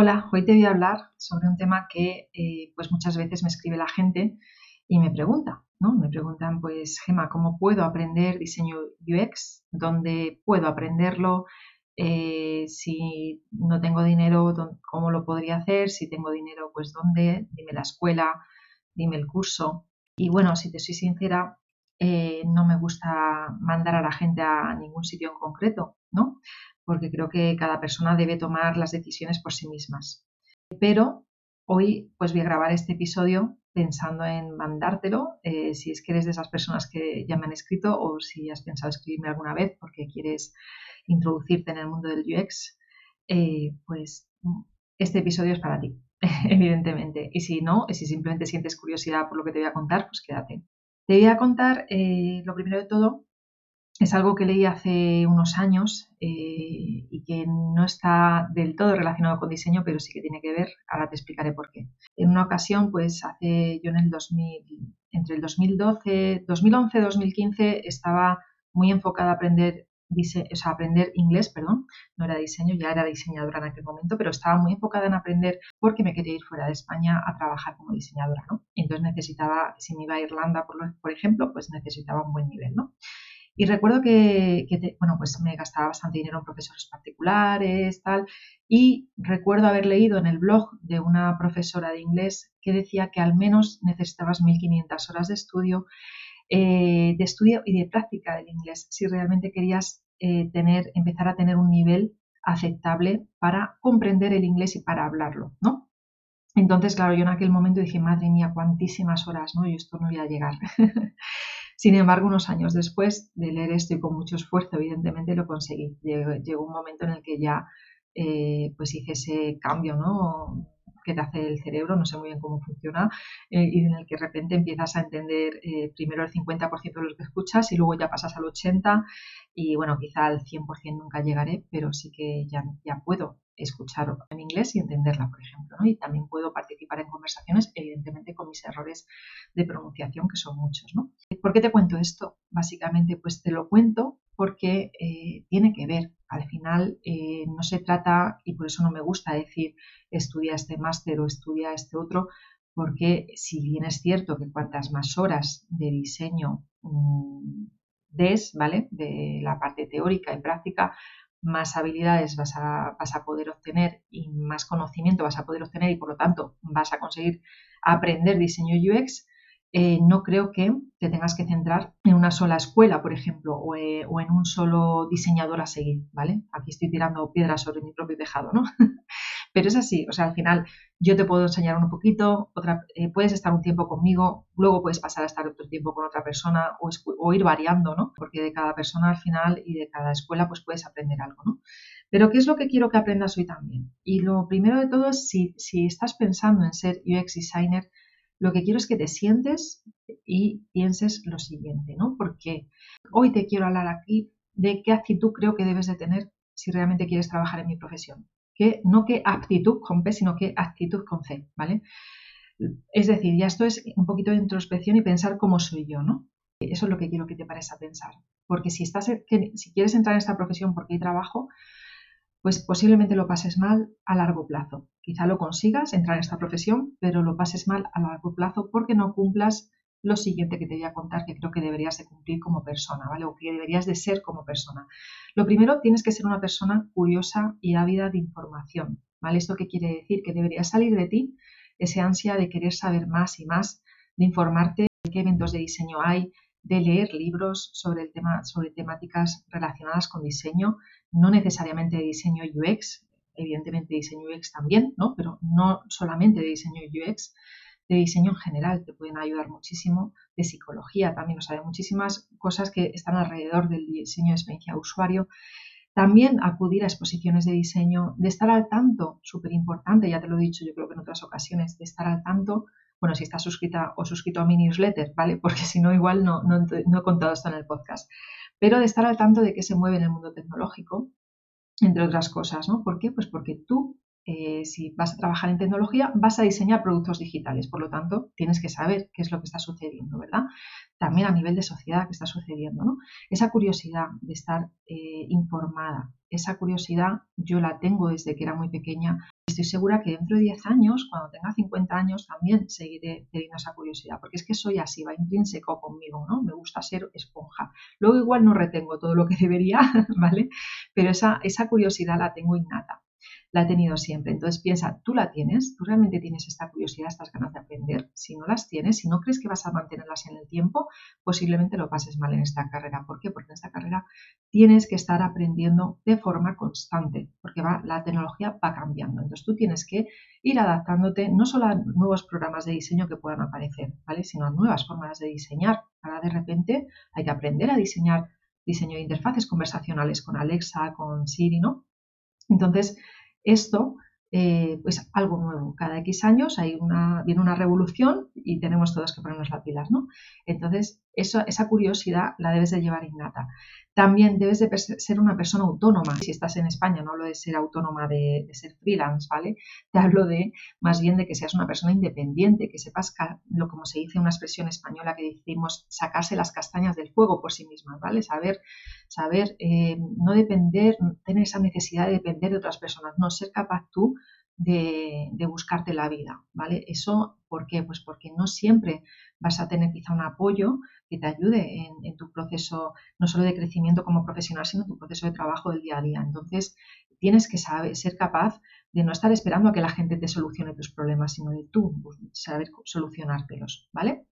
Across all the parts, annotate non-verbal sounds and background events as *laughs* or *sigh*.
Hola, hoy te voy a hablar sobre un tema que eh, pues muchas veces me escribe la gente y me pregunta, ¿no? Me preguntan, pues, Gema, ¿cómo puedo aprender diseño UX? ¿Dónde puedo aprenderlo? Eh, si no tengo dinero, ¿cómo lo podría hacer? Si tengo dinero, pues, ¿dónde? Dime la escuela, dime el curso. Y bueno, si te soy sincera, eh, no me gusta mandar a la gente a ningún sitio en concreto, ¿no? Porque creo que cada persona debe tomar las decisiones por sí mismas. Pero hoy, pues, voy a grabar este episodio pensando en mandártelo, eh, si es que eres de esas personas que ya me han escrito o si has pensado escribirme alguna vez porque quieres introducirte en el mundo del UX, eh, pues este episodio es para ti, *laughs* evidentemente. Y si no, si simplemente sientes curiosidad por lo que te voy a contar, pues quédate. Te voy a contar, eh, lo primero de todo, es algo que leí hace unos años eh, y que no está del todo relacionado con diseño, pero sí que tiene que ver. Ahora te explicaré por qué. En una ocasión, pues hace yo en el 2000, entre el 2012, 2011 2015 estaba muy enfocada a aprender o sea, aprender inglés, perdón, no era diseño, ya era diseñadora en aquel momento, pero estaba muy enfocada en aprender porque me quería ir fuera de España a trabajar como diseñadora, ¿no? Entonces necesitaba, si me iba a Irlanda, por, por ejemplo, pues necesitaba un buen nivel, ¿no? Y recuerdo que, bueno, pues me gastaba bastante dinero en profesores particulares, tal, y recuerdo haber leído en el blog de una profesora de inglés que decía que al menos necesitabas 1.500 horas de estudio, eh, de estudio y de práctica del inglés, si realmente querías eh, tener, empezar a tener un nivel aceptable para comprender el inglés y para hablarlo, ¿no? Entonces, claro, yo en aquel momento dije, madre mía, cuantísimas horas, ¿no? Y esto no voy a llegar. *laughs* Sin embargo, unos años después de leer esto y con mucho esfuerzo, evidentemente lo conseguí. Llegó, un momento en el que ya eh, pues hice ese cambio, ¿no? que te hace el cerebro, no sé muy bien cómo funciona, eh, y en el que de repente empiezas a entender eh, primero el 50% de lo que escuchas y luego ya pasas al 80% y bueno, quizá al 100% nunca llegaré, pero sí que ya, ya puedo escuchar en inglés y entenderla, por ejemplo, ¿no? Y también puedo participar en conversaciones, evidentemente con mis errores de pronunciación, que son muchos, ¿no? ¿Por qué te cuento esto? Básicamente, pues te lo cuento porque eh, tiene que ver. Al final eh, no se trata, y por eso no me gusta decir estudia este máster o estudia este otro, porque si bien es cierto que cuantas más horas de diseño mm, des, ¿vale? De la parte teórica y práctica, más habilidades vas a, vas a, poder obtener y más conocimiento vas a poder obtener y por lo tanto vas a conseguir aprender diseño UX, eh, no creo que te tengas que centrar en una sola escuela, por ejemplo, eh, o, en un solo diseñador a seguir, ¿vale? Aquí estoy tirando piedras sobre mi propio tejado, ¿no? *laughs* Pero es así, o sea, al final yo te puedo enseñar un poquito, otra, eh, puedes estar un tiempo conmigo, luego puedes pasar a estar otro tiempo con otra persona o, ir variando, ¿no? Porque de cada persona al final y de cada escuela pues puedes aprender algo, ¿no? Pero ¿qué es lo que quiero que aprendas hoy también? Y lo primero de todo es si, si estás pensando en ser UX designer, lo que quiero es que te sientes y pienses lo siguiente, ¿no? Porque hoy te quiero hablar aquí de qué actitud creo que debes de tener si realmente quieres trabajar en mi profesión. Que, no qué aptitud con P, sino qué actitud con C, ¿vale? Es decir, ya esto es un poquito de introspección y pensar cómo soy yo, ¿no? Eso es lo que quiero que te parezca pensar. Porque si, estás, si quieres entrar en esta profesión porque hay trabajo, pues posiblemente lo pases mal a largo plazo. Quizá lo consigas entrar en esta profesión, pero lo pases mal a largo plazo porque no cumplas lo siguiente que te voy a contar que creo que deberías de cumplir como persona, ¿vale? O que deberías de ser como persona. Lo primero, tienes que ser una persona curiosa y ávida de información, ¿vale? ¿Esto qué quiere decir? Que deberías salir de ti ese ansia de querer saber más y más, de informarte de qué eventos de diseño hay, de leer libros sobre, el tema, sobre temáticas relacionadas con diseño, no necesariamente de diseño UX, evidentemente diseño UX también, ¿no? pero no solamente de diseño UX, de diseño en general, te pueden ayudar muchísimo, de psicología también, o sea, de muchísimas cosas que están alrededor del diseño de experiencia de usuario. También acudir a exposiciones de diseño, de estar al tanto, súper importante, ya te lo he dicho yo creo que en otras ocasiones, de estar al tanto bueno, si estás suscrita o suscrito a mi newsletter, ¿vale? *laughs* Porque si no, igual no, no, no he contado esto en el podcast. Pero de estar al tanto de qué se mueve en el mundo tecnológico, entre otras cosas, ¿no? ¿Por qué? Pues porque tú eh, si vas a trabajar en tecnología, vas a diseñar productos digitales. Por lo tanto, tienes que saber qué es lo que está sucediendo, ¿verdad? También a nivel de sociedad, qué está sucediendo, ¿no? Esa curiosidad de estar eh, informada, esa curiosidad yo la tengo desde que era muy pequeña. Estoy segura que dentro de 10 años, cuando tenga 50 años, también seguiré teniendo esa curiosidad, porque es que soy así, va intrínseco conmigo, ¿no? Me gusta ser esponja. Luego igual no retengo todo lo que *laughs* debería, ¿vale? Pero esa curiosidad la tengo innata la he tenido siempre. Entonces piensa, tú la tienes, tú realmente tienes esta curiosidad, estas ganas de aprender. Si no las tienes, si no crees que vas a mantenerlas en el tiempo, posiblemente lo pases mal en esta carrera. ¿Por qué? Porque en esta carrera tienes que estar aprendiendo de forma constante, porque va, la tecnología va cambiando. Entonces tú tienes que ir adaptándote no solo a nuevos programas de diseño que puedan aparecer, ¿vale? sino a nuevas formas de diseñar. Ahora de repente hay que aprender a diseñar diseño de interfaces conversacionales con Alexa, con Siri, ¿no? Entonces, esto eh, pues algo nuevo. Cada X años hay una, viene una revolución y tenemos todos que ponernos las pilas, ¿no? Entonces, eso, esa curiosidad la debes de llevar innata. También debes de ser una persona autónoma. Si estás en España, no hablo de ser autónoma de, ser freelance, ¿vale? Te hablo de más bien de que seas una persona independiente, que sepas, lo como se dice una expresión española que decimos, sacarse las castañas del fuego por sí mismas, ¿vale? Saber, saber eh, no depender, tener esa necesidad de depender de otras personas, no ser capaz tú de, buscarte la vida, ¿vale? Eso, ¿por qué? Pues porque no siempre vas a tener quizá un apoyo que te ayude en, tu proceso, no solo de crecimiento como profesional, sino tu proceso de trabajo del día a día. Entonces, tienes que saber, ser capaz de no estar esperando a que la gente te solucione tus problemas, sino de tú pues, saber solucionártelos, ¿vale?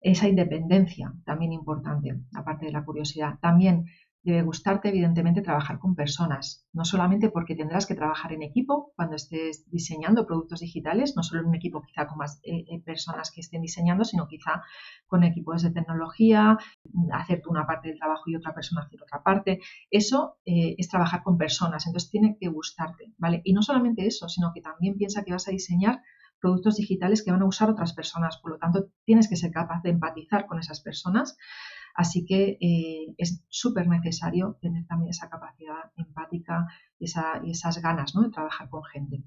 Esa independencia, también importante, aparte de la curiosidad. También Debe gustarte, evidentemente, trabajar con personas, no solamente porque tendrás que trabajar en equipo cuando estés diseñando productos digitales, no solo en un equipo quizá con más eh, eh, personas que estén diseñando, sino quizá con equipos de tecnología, hacer una parte del trabajo y otra persona hacer otra parte. Eso eh, es trabajar con personas, entonces tiene que gustarte, ¿vale? Y no solamente eso, sino que también piensa que vas a diseñar productos digitales que van a usar otras personas, por lo tanto tienes que ser capaz de empatizar con esas personas Así que eh, es súper necesario tener también esa capacidad empática y, esas ganas de trabajar con gente,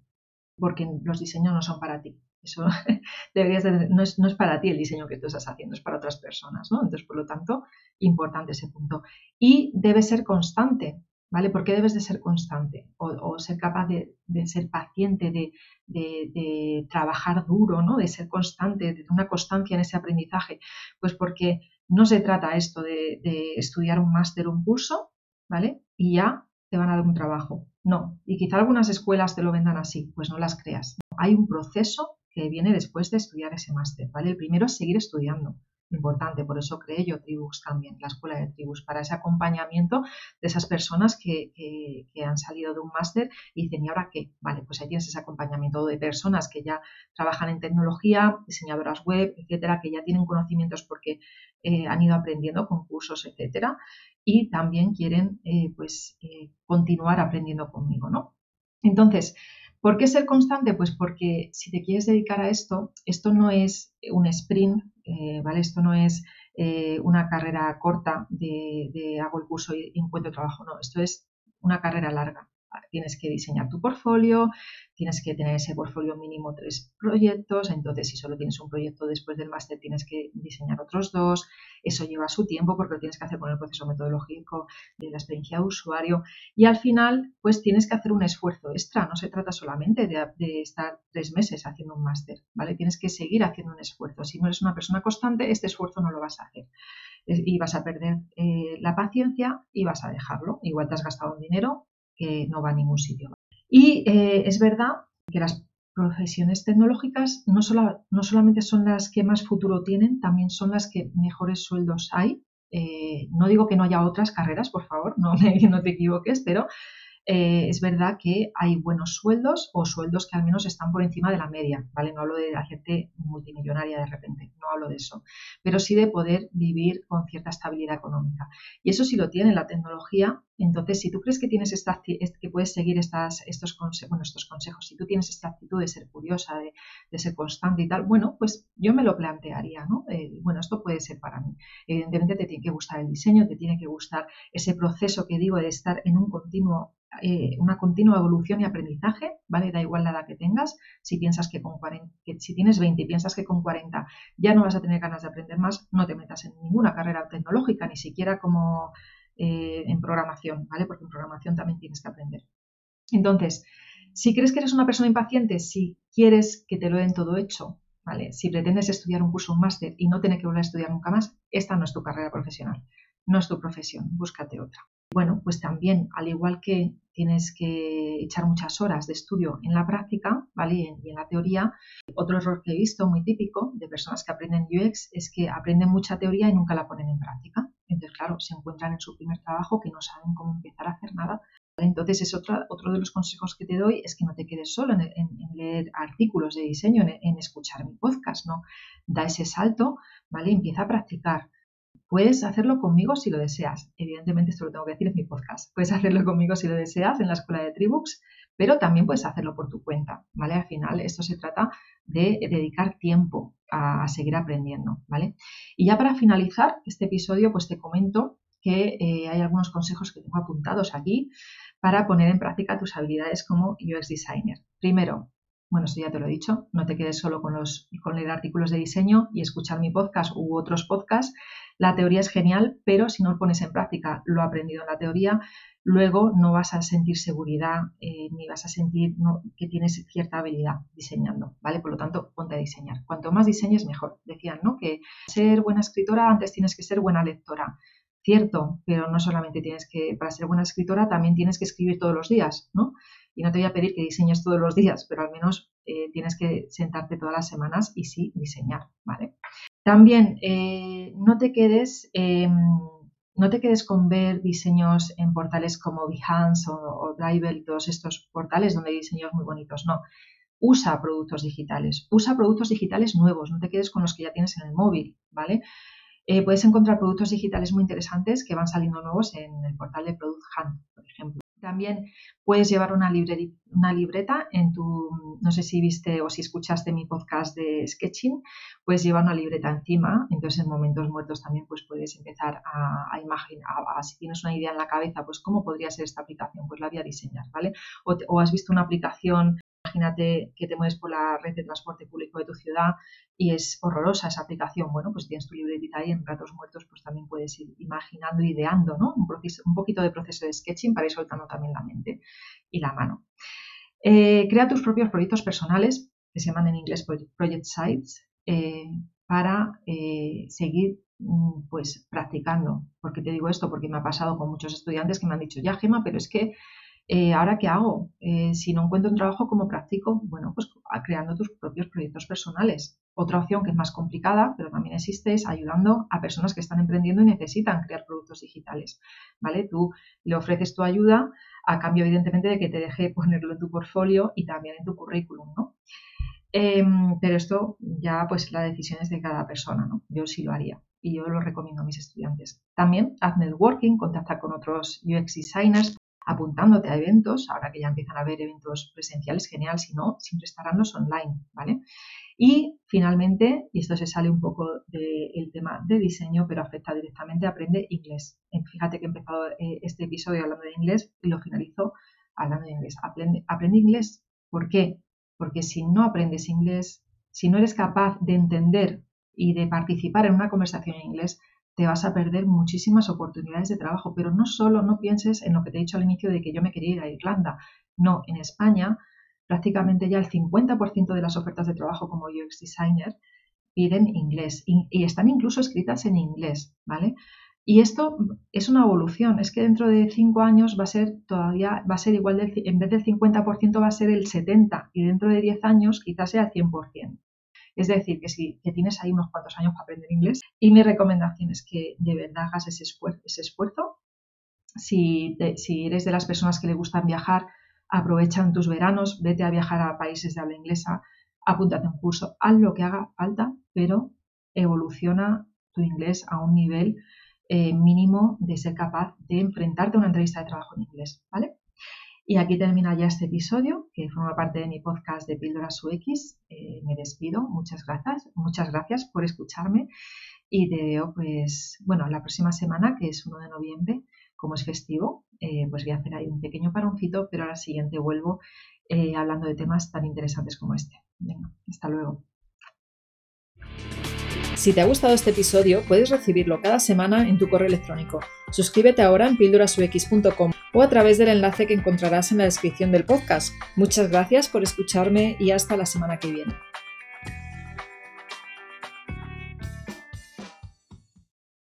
porque los diseños no son para ti. Eso *laughs* deberías no, es, para ti el diseño que tú estás haciendo, es para otras personas. ¿no? Entonces, por lo tanto, importante ese punto. Y debe ser constante. ¿Vale? ¿Por qué debes de ser constante o, ser capaz de, ser paciente, de, trabajar duro, ¿no? de ser constante, de una constancia en ese aprendizaje? Pues porque no se trata esto de, estudiar un máster o un curso, ¿vale? Y ya te van a dar un trabajo. No. Y quizá algunas escuelas te lo vendan así, pues no las creas. Hay un proceso que viene después de estudiar ese máster, ¿vale? El primero es seguir estudiando importante. Por eso creé yo Tribus también, la escuela de Tribus, para ese acompañamiento de esas personas que, han salido de un máster y dicen, ¿y ahora qué? Vale, pues ahí tienes ese acompañamiento de personas que ya trabajan en tecnología, diseñadoras web, etcétera, que ya tienen conocimientos porque eh, han ido aprendiendo con cursos, etcétera, y también quieren eh, pues eh, continuar aprendiendo conmigo, ¿no? Entonces, ¿Por qué ser constante? Pues porque si te quieres dedicar a esto, esto no es un sprint, eh, ¿vale? Esto no es eh, una carrera corta de, de, hago el curso y encuentro trabajo, no, esto es una carrera larga. Tienes que diseñar tu portfolio, tienes que tener ese portfolio mínimo tres proyectos, entonces si solo tienes un proyecto después del máster tienes que diseñar otros dos, eso lleva su tiempo porque lo tienes que hacer con el proceso metodológico de la experiencia de usuario. Y al final pues tienes que hacer un esfuerzo extra, no se trata solamente de, estar tres meses haciendo un máster, ¿vale? Tienes que seguir haciendo un esfuerzo, si no eres una persona constante este esfuerzo no lo vas a hacer. Y vas a perder eh, la paciencia y vas a dejarlo, igual te has gastado un dinero que no va a ningún sitio. Y eh, es verdad que las profesiones tecnológicas no, no, solamente son las que más futuro tienen, también son las que mejores sueldos hay. Eh, no digo que no haya otras carreras, por favor, no, *laughs* no te equivoques, pero eh, es verdad que hay buenos sueldos o sueldos que al menos están por encima de la media, ¿vale? No hablo de la gente multimillonaria de repente, no hablo de eso, pero sí de poder vivir con cierta estabilidad económica. Y eso sí lo tiene la tecnología, Entonces, si tú crees que tienes esta que puedes seguir estas, estos, consejos, estos consejos, si tú tienes esta actitud de ser curiosa, de, ser constante y tal, bueno, pues yo me lo plantearía, ¿no? Eh, bueno, esto puede ser para mí. Evidentemente te tiene que gustar el diseño, te tiene que gustar ese proceso que digo de estar en un continuo eh, una continua evolución y aprendizaje, ¿vale? Da igual la edad que tengas, si piensas que con 40, que si tienes 20 y piensas que con 40 ya no vas a tener ganas de aprender más, no te metas en ninguna carrera tecnológica, ni siquiera como eh, en programación, ¿vale? Porque en programación también tienes que aprender. Entonces, si crees que eres una persona impaciente, si quieres que te lo den todo hecho, ¿vale? Si pretendes estudiar un curso, un máster y no tener que volver a estudiar nunca más, esta no es tu carrera profesional, no es tu profesión, búscate otra bueno, pues también, al igual que tienes que echar muchas horas de estudio en la práctica, ¿vale? Y en, la teoría, otro error que he visto muy típico de personas que aprenden UX es que aprenden mucha teoría y nunca la ponen en práctica. Entonces, claro, se encuentran en su primer trabajo que no saben cómo empezar a hacer nada. Entonces, es otro, otro de los consejos que te doy es que no te quedes solo en, leer artículos de diseño, en, en, escuchar mi podcast, ¿no? Da ese salto, ¿vale? Empieza a practicar. Puedes hacerlo conmigo si lo deseas. Evidentemente, esto lo tengo que decir en mi podcast. Puedes hacerlo conmigo si lo deseas en la escuela de Tribux, pero también puedes hacerlo por tu cuenta, ¿vale? Al final, esto se trata de dedicar tiempo a, seguir aprendiendo, ¿vale? Y ya para finalizar este episodio, pues te comento que eh, hay algunos consejos que tengo apuntados aquí para poner en práctica tus habilidades como UX designer. Primero, bueno, esto ya te lo he dicho, no te quedes solo con, los, con leer artículos de diseño y escuchar mi podcast u otros podcasts. La teoría es genial, pero si no lo pones en práctica lo aprendido en la teoría, luego no vas a sentir seguridad eh, ni vas a sentir que tienes cierta habilidad diseñando, ¿vale? Por lo tanto, ponte a diseñar. Cuanto más diseñes, mejor. Decían, ¿no? Que ser buena escritora antes tienes que ser buena lectora. Cierto, pero no solamente tienes que, para ser buena escritora, también tienes que escribir todos los días, ¿no? Y no te voy a pedir que diseñes todos los días, pero al menos eh, tienes que sentarte todas las semanas y sí diseñar, ¿vale? También eh, no te quedes em, no te quedes con ver diseños en portales como Behance o, o Driver, todos estos portales donde hay diseños muy bonitos. No, usa productos digitales, usa productos digitales nuevos, no te quedes con los que ya tienes en el móvil, ¿vale? Eh, puedes encontrar productos digitales muy interesantes que van saliendo nuevos en el portal de Product Hunt, por ejemplo. También puedes llevar una, una, libreta en tu, no sé si viste o si escuchaste mi podcast de sketching, puedes llevar una libreta encima, entonces en momentos muertos también pues puedes empezar a, imaginar, si tienes una idea en la cabeza, pues cómo podría ser esta aplicación, pues la voy a diseñar, ¿vale? o has visto una aplicación Imagínate que te mueves por la red de transporte público de tu ciudad y es horrorosa esa aplicación. Bueno, pues tienes tu libretita ahí en ratos muertos, pues también puedes ir imaginando, ideando, ¿no? Un, poquito de proceso de sketching para ir soltando también la mente y la mano. Eh, crea tus propios proyectos personales, que se llaman en inglés project sites, eh, para eh, seguir mm, pues practicando. ¿Por qué te digo esto? Porque me ha pasado con muchos estudiantes que me han dicho, ya Gema, pero es que eh, ¿Ahora qué hago? Eh, si no encuentro un trabajo, ¿cómo practico? Bueno, pues creando tus propios proyectos personales. Otra opción que es más complicada, pero también existe, es ayudando a personas que están emprendiendo y necesitan crear productos digitales. ¿Vale? Tú le ofreces tu ayuda a cambio, evidentemente, de que te deje *laughs* ponerlo en tu portfolio y también en tu currículum, ¿no? Em, pero esto ya, pues la decisión es de cada persona, ¿no? Yo sí lo haría y yo lo recomiendo a mis estudiantes. También haz networking, contacta con otros UX designers apuntándote a eventos, ahora que ya empiezan a haber eventos presenciales, genial, si no, siempre estarán los online, ¿vale? Y finalmente, y esto se sale un poco del tema de diseño, pero afecta directamente, aprende inglés. Eh, fíjate que he empezado eh, este episodio hablando de inglés y lo finalizo hablando de inglés. Aprende, aprende inglés. ¿Por qué? Porque si no aprendes inglés, si no eres capaz de entender y de participar en una conversación en inglés, te vas a perder muchísimas oportunidades de trabajo. Pero no solo no pienses en lo que te he dicho al inicio de que yo me quería ir a Irlanda. No, en España prácticamente ya el 50% de las ofertas de trabajo como UX designer piden inglés y, están incluso escritas en inglés, ¿vale? Y esto es una evolución, es que dentro de cinco años va a ser todavía, va a ser igual, del, en vez del 50% va a ser el 70% y dentro de 10 años quizás sea el 100%. Es decir, que si tienes ahí unos cuantos años para aprender inglés. Y mi recomendación es que de verdad hagas ese esfuerzo. Si, si eres de las personas que le gustan viajar, aprovechan tus veranos, vete a viajar a países de habla inglesa, apúntate a un curso, haz lo que haga falta, pero evoluciona tu inglés a un nivel eh, mínimo de ser capaz de enfrentarte a una entrevista de trabajo en inglés, ¿vale? Y aquí termina ya este episodio, que forma parte de mi podcast de Píldoras UX. Eh, me despido. Muchas gracias. Muchas gracias por escucharme. Y te veo, pues, bueno, la próxima semana, que es 1 de noviembre, como es festivo, eh, pues voy a hacer ahí un pequeño paroncito, pero a la siguiente vuelvo eh, hablando de temas tan interesantes como este. Venga, hasta luego. Si te ha gustado este episodio, puedes recibirlo cada semana en tu correo electrónico. Suscríbete ahora en pildurasux.com o a través del enlace que encontrarás en la descripción del podcast. Muchas gracias por escucharme y hasta la semana que viene.